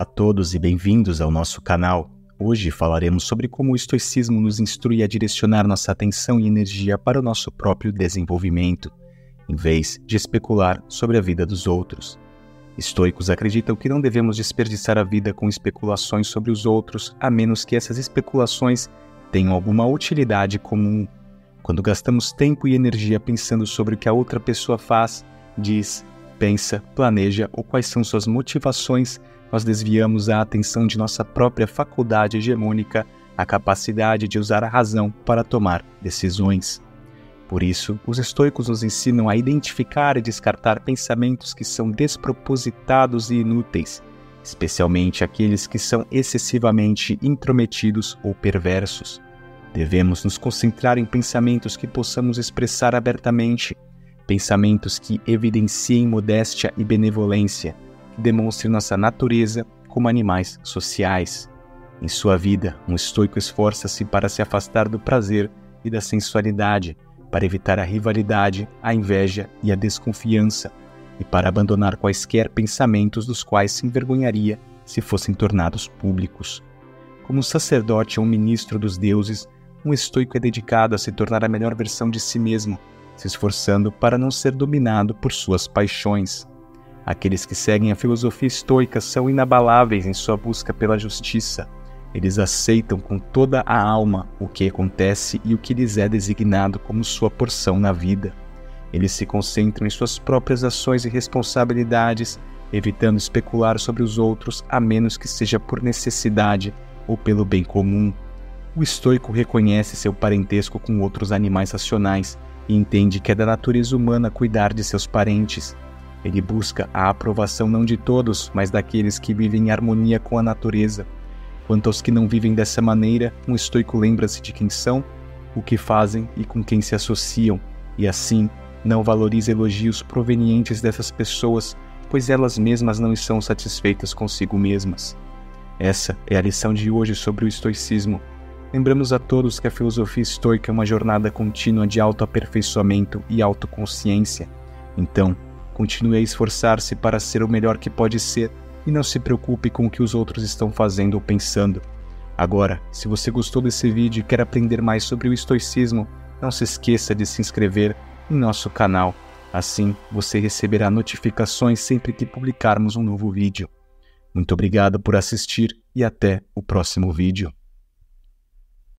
a todos e bem-vindos ao nosso canal. Hoje falaremos sobre como o estoicismo nos instrui a direcionar nossa atenção e energia para o nosso próprio desenvolvimento, em vez de especular sobre a vida dos outros. Estoicos acreditam que não devemos desperdiçar a vida com especulações sobre os outros, a menos que essas especulações tenham alguma utilidade comum. Quando gastamos tempo e energia pensando sobre o que a outra pessoa faz, diz, pensa, planeja ou quais são suas motivações, nós desviamos a atenção de nossa própria faculdade hegemônica, a capacidade de usar a razão para tomar decisões. Por isso, os estoicos nos ensinam a identificar e descartar pensamentos que são despropositados e inúteis, especialmente aqueles que são excessivamente intrometidos ou perversos. Devemos nos concentrar em pensamentos que possamos expressar abertamente, pensamentos que evidenciem modéstia e benevolência demonstre nossa natureza como animais sociais. Em sua vida, um estoico esforça-se para se afastar do prazer e da sensualidade, para evitar a rivalidade, a inveja e a desconfiança, e para abandonar quaisquer pensamentos dos quais se envergonharia se fossem tornados públicos. Como sacerdote ou ministro dos deuses, um estoico é dedicado a se tornar a melhor versão de si mesmo, se esforçando para não ser dominado por suas paixões. Aqueles que seguem a filosofia estoica são inabaláveis em sua busca pela justiça. Eles aceitam com toda a alma o que acontece e o que lhes é designado como sua porção na vida. Eles se concentram em suas próprias ações e responsabilidades, evitando especular sobre os outros a menos que seja por necessidade ou pelo bem comum. O estoico reconhece seu parentesco com outros animais racionais e entende que é da natureza humana cuidar de seus parentes ele busca a aprovação não de todos, mas daqueles que vivem em harmonia com a natureza. Quanto aos que não vivem dessa maneira, um estoico lembra-se de quem são, o que fazem e com quem se associam, e assim não valoriza elogios provenientes dessas pessoas, pois elas mesmas não estão satisfeitas consigo mesmas. Essa é a lição de hoje sobre o estoicismo. Lembramos a todos que a filosofia estoica é uma jornada contínua de autoaperfeiçoamento e autoconsciência. Então, Continue a esforçar-se para ser o melhor que pode ser e não se preocupe com o que os outros estão fazendo ou pensando. Agora, se você gostou desse vídeo e quer aprender mais sobre o estoicismo, não se esqueça de se inscrever em nosso canal. Assim, você receberá notificações sempre que publicarmos um novo vídeo. Muito obrigado por assistir e até o próximo vídeo.